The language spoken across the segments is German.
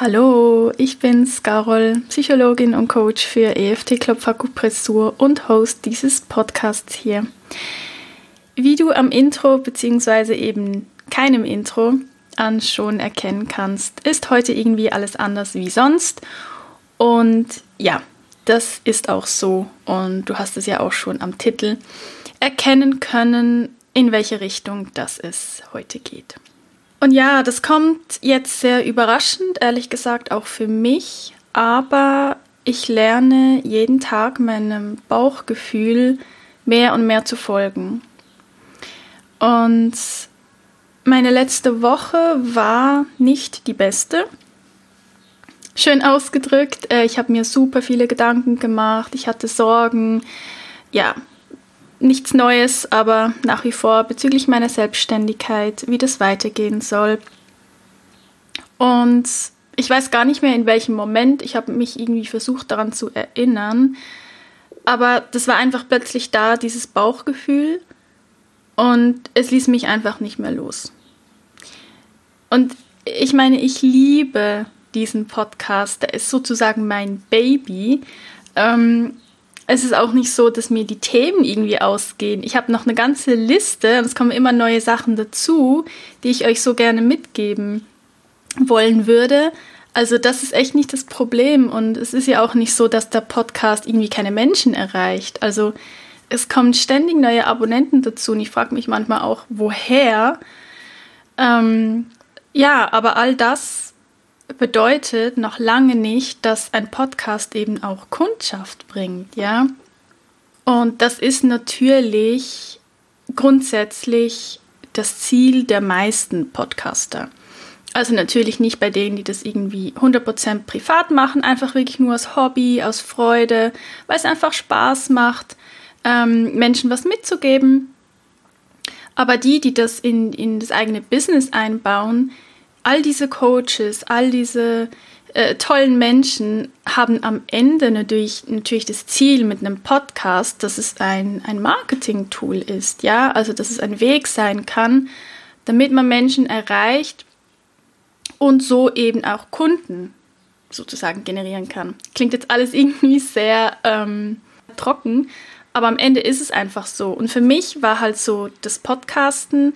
Hallo, ich bin's, Carol, Psychologin und Coach für EFT Club Fakupressur und Host dieses Podcasts hier. Wie du am Intro bzw. eben keinem Intro an schon erkennen kannst, ist heute irgendwie alles anders wie sonst. Und ja, das ist auch so. Und du hast es ja auch schon am Titel erkennen können, in welche Richtung das es heute geht. Und ja, das kommt jetzt sehr überraschend, ehrlich gesagt auch für mich, aber ich lerne jeden Tag meinem Bauchgefühl mehr und mehr zu folgen. Und meine letzte Woche war nicht die beste. Schön ausgedrückt, äh, ich habe mir super viele Gedanken gemacht, ich hatte Sorgen. Ja, nichts Neues, aber nach wie vor bezüglich meiner Selbstständigkeit, wie das weitergehen soll. Und ich weiß gar nicht mehr in welchem Moment, ich habe mich irgendwie versucht daran zu erinnern, aber das war einfach plötzlich da, dieses Bauchgefühl und es ließ mich einfach nicht mehr los. Und ich meine, ich liebe diesen Podcast, der ist sozusagen mein Baby. Ähm, es ist auch nicht so, dass mir die Themen irgendwie ausgehen. Ich habe noch eine ganze Liste und es kommen immer neue Sachen dazu, die ich euch so gerne mitgeben wollen würde. Also das ist echt nicht das Problem und es ist ja auch nicht so, dass der Podcast irgendwie keine Menschen erreicht. Also es kommen ständig neue Abonnenten dazu und ich frage mich manchmal auch, woher. Ähm, ja, aber all das bedeutet noch lange nicht, dass ein Podcast eben auch Kundschaft bringt, ja. Und das ist natürlich grundsätzlich das Ziel der meisten Podcaster. Also natürlich nicht bei denen, die das irgendwie 100% privat machen, einfach wirklich nur aus Hobby, aus Freude, weil es einfach Spaß macht, ähm, Menschen was mitzugeben. Aber die, die das in, in das eigene Business einbauen, all diese Coaches, all diese äh, tollen Menschen haben am Ende natürlich, natürlich das Ziel mit einem Podcast, dass es ein, ein Marketing-Tool ist, ja, also dass es ein Weg sein kann, damit man Menschen erreicht und so eben auch Kunden sozusagen generieren kann. Klingt jetzt alles irgendwie sehr ähm, trocken, aber am Ende ist es einfach so. Und für mich war halt so das Podcasten,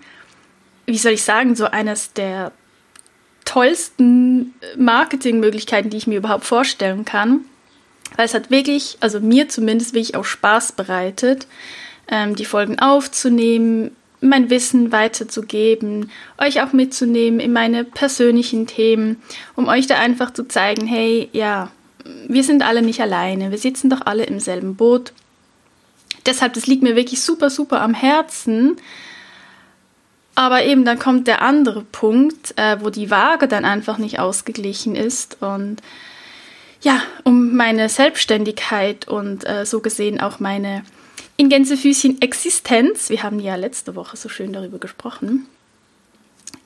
wie soll ich sagen, so eines der tollsten Marketingmöglichkeiten, die ich mir überhaupt vorstellen kann. Weil es hat wirklich, also mir zumindest wirklich auch Spaß bereitet, ähm, die Folgen aufzunehmen, mein Wissen weiterzugeben, euch auch mitzunehmen in meine persönlichen Themen, um euch da einfach zu zeigen, hey, ja, wir sind alle nicht alleine, wir sitzen doch alle im selben Boot. Deshalb, das liegt mir wirklich super, super am Herzen, aber eben dann kommt der andere Punkt, äh, wo die Waage dann einfach nicht ausgeglichen ist. Und ja, um meine Selbstständigkeit und äh, so gesehen auch meine in Gänsefüßchen Existenz, wir haben ja letzte Woche so schön darüber gesprochen,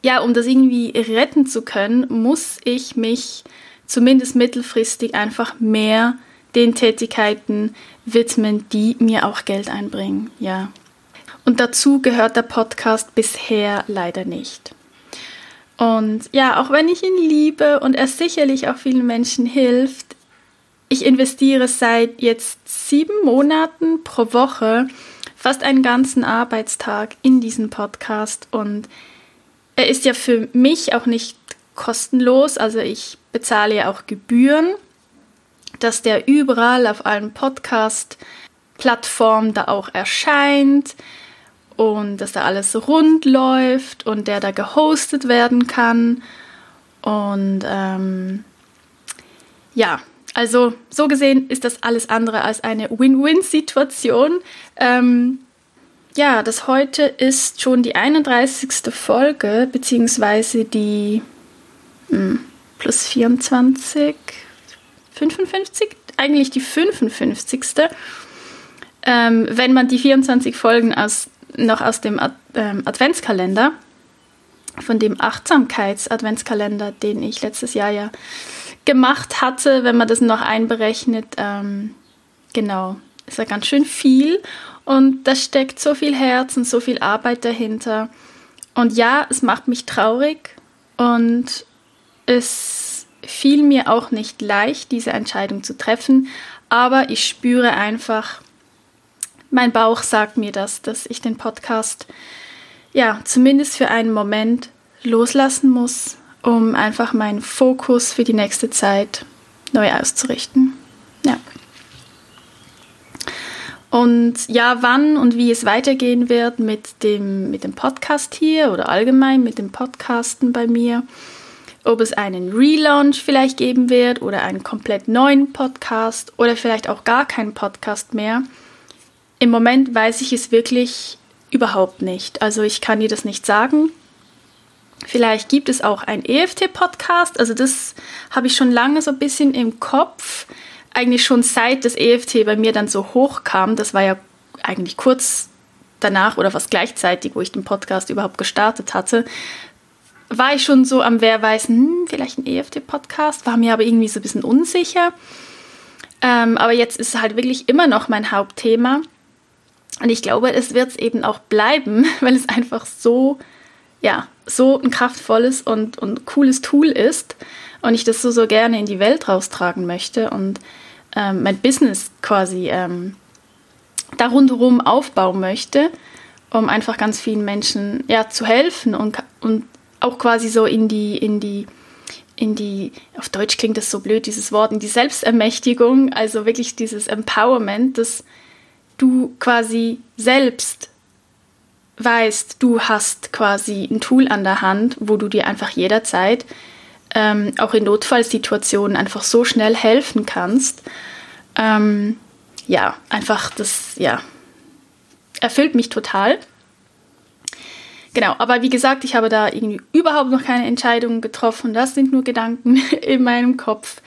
ja, um das irgendwie retten zu können, muss ich mich zumindest mittelfristig einfach mehr den Tätigkeiten widmen, die mir auch Geld einbringen. Ja, und dazu gehört der Podcast bisher leider nicht. Und ja, auch wenn ich ihn liebe und er sicherlich auch vielen Menschen hilft, ich investiere seit jetzt sieben Monaten pro Woche fast einen ganzen Arbeitstag in diesen Podcast. Und er ist ja für mich auch nicht kostenlos, also ich bezahle ja auch Gebühren, dass der überall auf allen Podcast-Plattformen da auch erscheint und dass da alles rund läuft und der da gehostet werden kann. Und ähm, ja, also so gesehen ist das alles andere als eine Win-Win-Situation. Ähm, ja, das heute ist schon die 31. Folge, beziehungsweise die mh, hm, plus 24, 55, eigentlich die 55. Ähm, wenn man die 24 Folgen aus noch aus dem Ad ähm, Adventskalender, von dem Achtsamkeits-Adventskalender, den ich letztes Jahr ja gemacht hatte, wenn man das noch einberechnet. Ähm, genau, ist ja ganz schön viel und da steckt so viel Herz und so viel Arbeit dahinter. Und ja, es macht mich traurig und es fiel mir auch nicht leicht, diese Entscheidung zu treffen, aber ich spüre einfach, mein Bauch sagt mir das, dass ich den Podcast ja zumindest für einen Moment loslassen muss, um einfach meinen Fokus für die nächste Zeit neu auszurichten. Ja. Und ja, wann und wie es weitergehen wird mit dem, mit dem Podcast hier oder allgemein mit dem Podcasten bei mir, ob es einen Relaunch vielleicht geben wird oder einen komplett neuen Podcast oder vielleicht auch gar keinen Podcast mehr. Im Moment weiß ich es wirklich überhaupt nicht. Also ich kann dir das nicht sagen. Vielleicht gibt es auch einen EFT-Podcast. Also das habe ich schon lange so ein bisschen im Kopf. Eigentlich schon seit das EFT bei mir dann so hoch kam. Das war ja eigentlich kurz danach oder fast gleichzeitig, wo ich den Podcast überhaupt gestartet hatte, war ich schon so am Wer weiß, hm, vielleicht ein EFT-Podcast, war mir aber irgendwie so ein bisschen unsicher. Ähm, aber jetzt ist halt wirklich immer noch mein Hauptthema. Und ich glaube, es wird es eben auch bleiben, weil es einfach so, ja, so ein kraftvolles und, und cooles Tool ist und ich das so, so gerne in die Welt raustragen möchte und ähm, mein Business quasi ähm, da rundherum aufbauen möchte, um einfach ganz vielen Menschen ja, zu helfen und, und auch quasi so in die, in die, in die, auf Deutsch klingt das so blöd, dieses Wort, in die Selbstermächtigung, also wirklich dieses Empowerment, dass du quasi selbst weißt, du hast quasi ein Tool an der Hand, wo du dir einfach jederzeit ähm, auch in Notfallsituationen einfach so schnell helfen kannst. Ähm, ja, einfach das, ja, erfüllt mich total. Genau, aber wie gesagt, ich habe da irgendwie überhaupt noch keine Entscheidungen getroffen. Das sind nur Gedanken in meinem Kopf.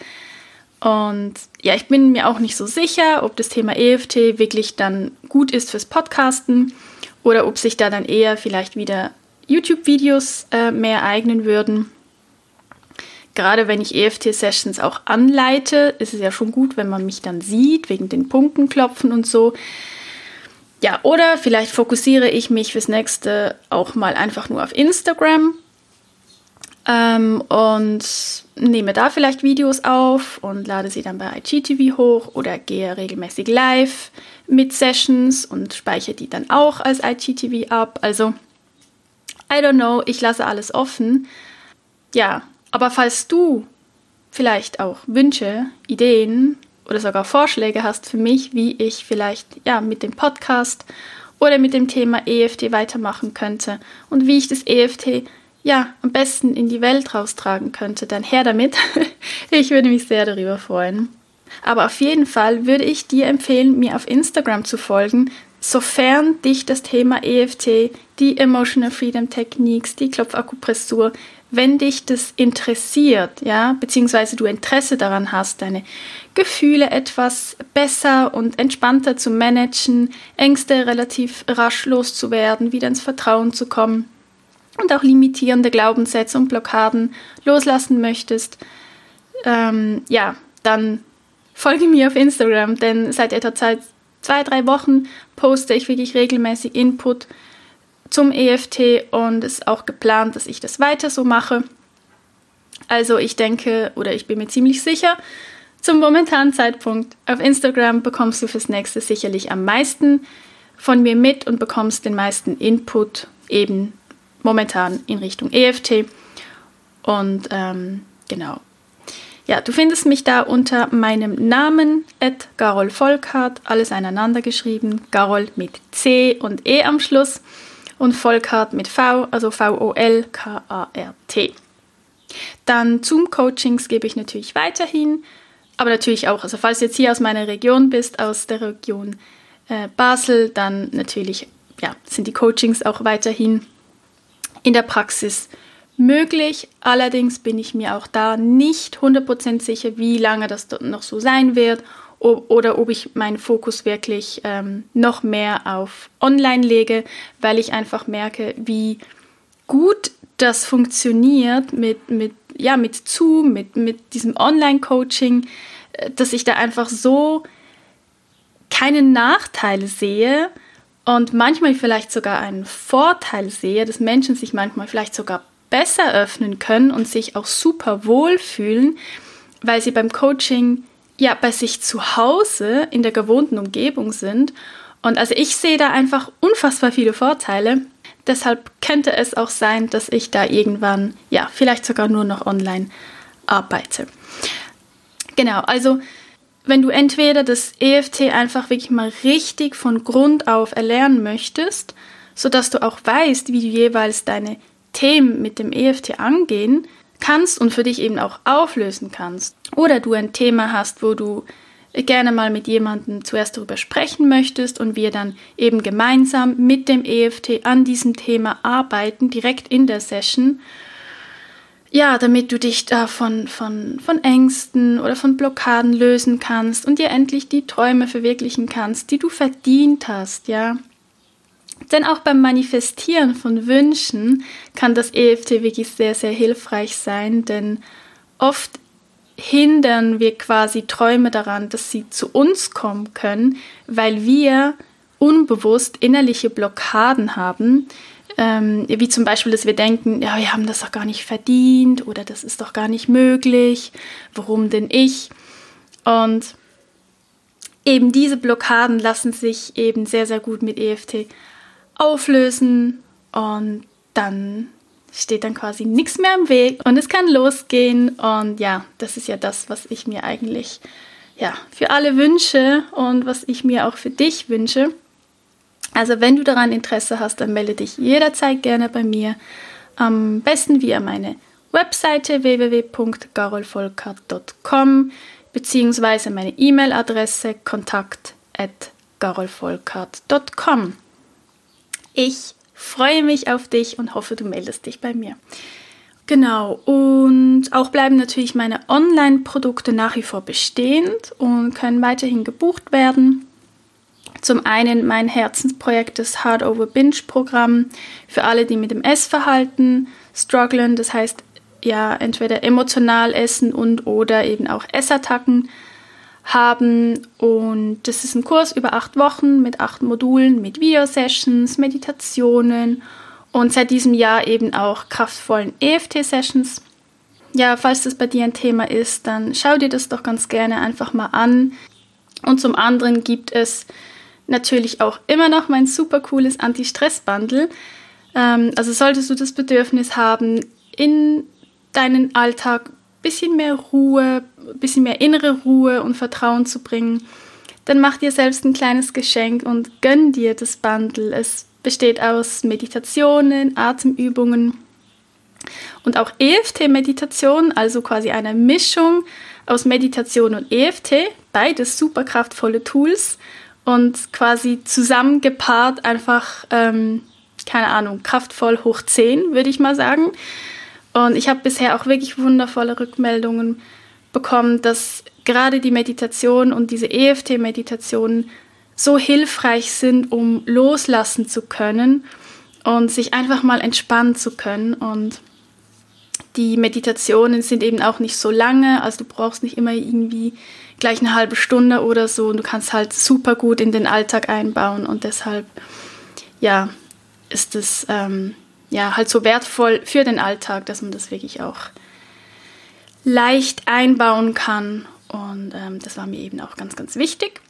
Und ja, ich bin mir auch nicht so sicher, ob das Thema EFT wirklich dann gut ist fürs Podcasten oder ob sich da dann eher vielleicht wieder YouTube-Videos äh, mehr eignen würden. Gerade wenn ich EFT-Sessions auch anleite, ist es ja schon gut, wenn man mich dann sieht, wegen den Punkten klopfen und so. Ja, oder vielleicht fokussiere ich mich fürs nächste auch mal einfach nur auf Instagram ähm, und nehme da vielleicht Videos auf und lade sie dann bei IGTV hoch oder gehe regelmäßig live mit Sessions und speichere die dann auch als IGTV ab. Also, I don't know, ich lasse alles offen. Ja, aber falls du vielleicht auch Wünsche, Ideen oder sogar Vorschläge hast für mich, wie ich vielleicht ja mit dem Podcast oder mit dem Thema EFT weitermachen könnte und wie ich das EFT ja am besten in die Welt raustragen könnte, dann her damit. ich würde mich sehr darüber freuen. Aber auf jeden Fall würde ich dir empfehlen, mir auf Instagram zu folgen, sofern dich das Thema EFT, die Emotional Freedom Techniques, die Klopfakupressur wenn dich das interessiert, ja, beziehungsweise du Interesse daran hast, deine Gefühle etwas besser und entspannter zu managen, Ängste relativ rasch loszuwerden, wieder ins Vertrauen zu kommen und auch limitierende Glaubenssätze und Blockaden loslassen möchtest, ähm, ja, dann folge mir auf Instagram, denn seit etwa zwei, zwei, drei Wochen poste ich wirklich regelmäßig Input zum EFT und es ist auch geplant, dass ich das weiter so mache. Also ich denke oder ich bin mir ziemlich sicher, zum momentanen Zeitpunkt auf Instagram bekommst du fürs nächste sicherlich am meisten von mir mit und bekommst den meisten Input eben momentan in Richtung EFT. Und ähm, genau. Ja, du findest mich da unter meinem Namen, at Garol Volkart, alles aneinander geschrieben, Garol mit C und E am Schluss und Volkart mit V, also V-O-L-K-A-R-T. Dann Zoom-Coachings gebe ich natürlich weiterhin, aber natürlich auch, also falls du jetzt hier aus meiner Region bist, aus der Region äh, Basel, dann natürlich ja, sind die Coachings auch weiterhin in der Praxis möglich. Allerdings bin ich mir auch da nicht 100% sicher, wie lange das noch so sein wird oder ob ich meinen Fokus wirklich ähm, noch mehr auf Online lege, weil ich einfach merke, wie gut das funktioniert mit, mit, ja, mit Zoom, mit, mit diesem Online-Coaching, äh, dass ich da einfach so keine Nachteile sehe und manchmal vielleicht sogar einen Vorteil sehe, dass Menschen sich manchmal vielleicht sogar besser öffnen können und sich auch super wohl fühlen, weil sie beim Coaching ja bei sich zu Hause in der gewohnten Umgebung sind. Und also ich sehe da einfach unfassbar viele Vorteile. Deshalb könnte es auch sein, dass ich da irgendwann, ja, vielleicht sogar nur noch online arbeite. Genau, also wenn du entweder das EFT einfach wirklich mal richtig von Grund auf erlernen möchtest, sodass du auch weißt, wie du jeweils deine Themen mit dem EFT angehen kannst und für dich eben auch auflösen kannst. Oder du ein Thema hast, wo du gerne mal mit jemandem zuerst darüber sprechen möchtest und wir dann eben gemeinsam mit dem EFT an diesem Thema arbeiten, direkt in der Session. Ja, damit du dich da von, von, von Ängsten oder von Blockaden lösen kannst und dir endlich die Träume verwirklichen kannst, die du verdient hast, ja. Denn auch beim Manifestieren von Wünschen kann das EFT wirklich sehr, sehr hilfreich sein, denn oft hindern wir quasi Träume daran, dass sie zu uns kommen können, weil wir unbewusst innerliche Blockaden haben, ähm, wie zum Beispiel, dass wir denken, ja, wir haben das doch gar nicht verdient oder das ist doch gar nicht möglich, warum denn ich? Und eben diese Blockaden lassen sich eben sehr, sehr gut mit EFT auflösen und dann steht dann quasi nichts mehr im Weg und es kann losgehen. Und ja, das ist ja das, was ich mir eigentlich ja, für alle wünsche und was ich mir auch für dich wünsche. Also wenn du daran Interesse hast, dann melde dich jederzeit gerne bei mir. Am besten via meine Webseite www.garolvolkart.com beziehungsweise meine E-Mail-Adresse kontakt@garolvolkart.com. Ich freue mich auf dich und hoffe, du meldest dich bei mir. Genau, und auch bleiben natürlich meine Online-Produkte nach wie vor bestehend und können weiterhin gebucht werden. Zum einen mein Herzensprojekt, das Hard Over Binge Programm für alle, die mit dem Essverhalten strugglen. Das heißt, ja, entweder emotional essen und oder eben auch Essattacken haben. Und das ist ein Kurs über acht Wochen mit acht Modulen, mit Video-Sessions, Meditationen und seit diesem Jahr eben auch kraftvollen EFT-Sessions. Ja, falls das bei dir ein Thema ist, dann schau dir das doch ganz gerne einfach mal an. Und zum anderen gibt es natürlich auch immer noch mein super cooles Anti-Stress-Bundle. Ähm, also solltest du das Bedürfnis haben, in deinen Alltag bisschen mehr Ruhe, bisschen mehr innere Ruhe und Vertrauen zu bringen, dann mach dir selbst ein kleines Geschenk und gönn dir das Bundle. Es besteht aus Meditationen, Atemübungen und auch EFT-Meditation, also quasi eine Mischung aus Meditation und EFT, beides super kraftvolle Tools und quasi zusammengepaart einfach, ähm, keine Ahnung, kraftvoll hoch 10, würde ich mal sagen. Und ich habe bisher auch wirklich wundervolle Rückmeldungen bekommen, dass gerade die Meditation und diese EFT-Meditation so hilfreich sind, um loslassen zu können und sich einfach mal entspannen zu können. Und die Meditationen sind eben auch nicht so lange, also du brauchst nicht immer irgendwie gleich eine halbe Stunde oder so und du kannst halt super gut in den Alltag einbauen und deshalb, ja, ist es ähm, ja halt so wertvoll für den Alltag, dass man das wirklich auch leicht einbauen kann. Und ähm, das war mir eben auch ganz, ganz wichtig.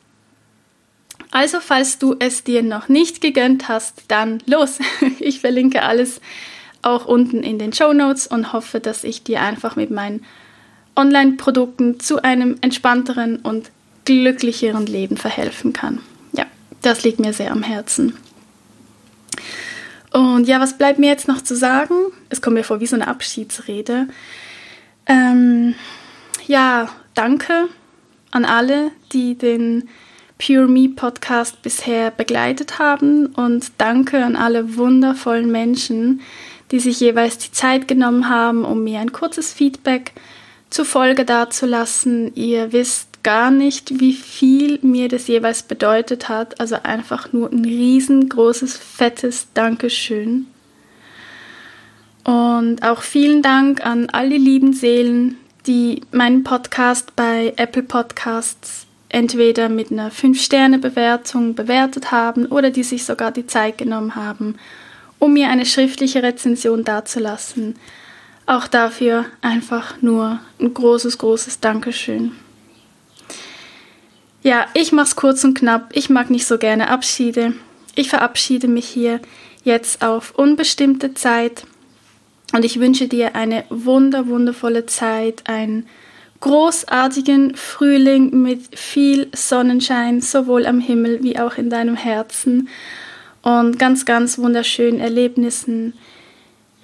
Also, falls du es dir noch nicht gegönnt hast, dann los. Ich verlinke alles auch unten in den Show Notes und hoffe, dass ich dir einfach mit meinen Online-Produkten zu einem entspannteren und glücklicheren Leben verhelfen kann. Ja, das liegt mir sehr am Herzen. Und ja, was bleibt mir jetzt noch zu sagen? Es kommt mir vor wie so eine Abschiedsrede. Ähm, ja, danke an alle, die den Pure Me Podcast bisher begleitet haben und danke an alle wundervollen Menschen, die sich jeweils die Zeit genommen haben, um mir ein kurzes Feedback zur Folge dazulassen. Ihr wisst, gar nicht, wie viel mir das jeweils bedeutet hat. Also einfach nur ein riesengroßes, fettes Dankeschön. Und auch vielen Dank an all die lieben Seelen, die meinen Podcast bei Apple Podcasts entweder mit einer 5-Sterne-Bewertung bewertet haben oder die sich sogar die Zeit genommen haben, um mir eine schriftliche Rezension dazulassen. Auch dafür einfach nur ein großes, großes Dankeschön. Ja, ich mach's kurz und knapp. Ich mag nicht so gerne Abschiede. Ich verabschiede mich hier jetzt auf unbestimmte Zeit und ich wünsche dir eine wunder, wundervolle Zeit, einen großartigen Frühling mit viel Sonnenschein, sowohl am Himmel wie auch in deinem Herzen und ganz, ganz wunderschönen Erlebnissen.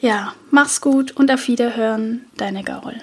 Ja, mach's gut und auf Wiederhören, deine Gaul.